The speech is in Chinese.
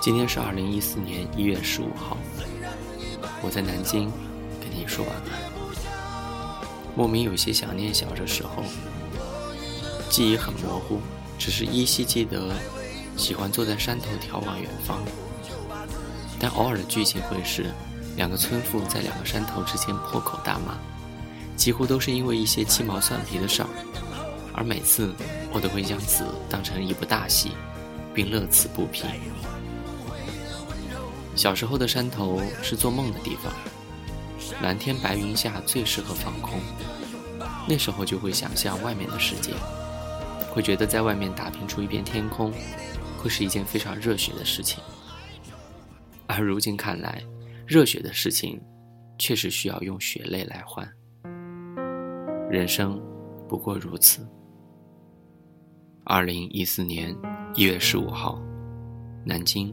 今天是二零一四年一月十五号，我在南京跟你说晚安。莫名有些想念小的时候，记忆很模糊，只是依稀记得喜欢坐在山头眺望远方。但偶尔的剧情会是，两个村妇在两个山头之间破口大骂，几乎都是因为一些鸡毛蒜皮的事儿，而每次我都会将此当成一部大戏，并乐此不疲。小时候的山头是做梦的地方，蓝天白云下最适合放空。那时候就会想象外面的世界，会觉得在外面打拼出一片天空，会是一件非常热血的事情。而如今看来，热血的事情，确实需要用血泪来换。人生不过如此。二零一四年一月十五号，南京。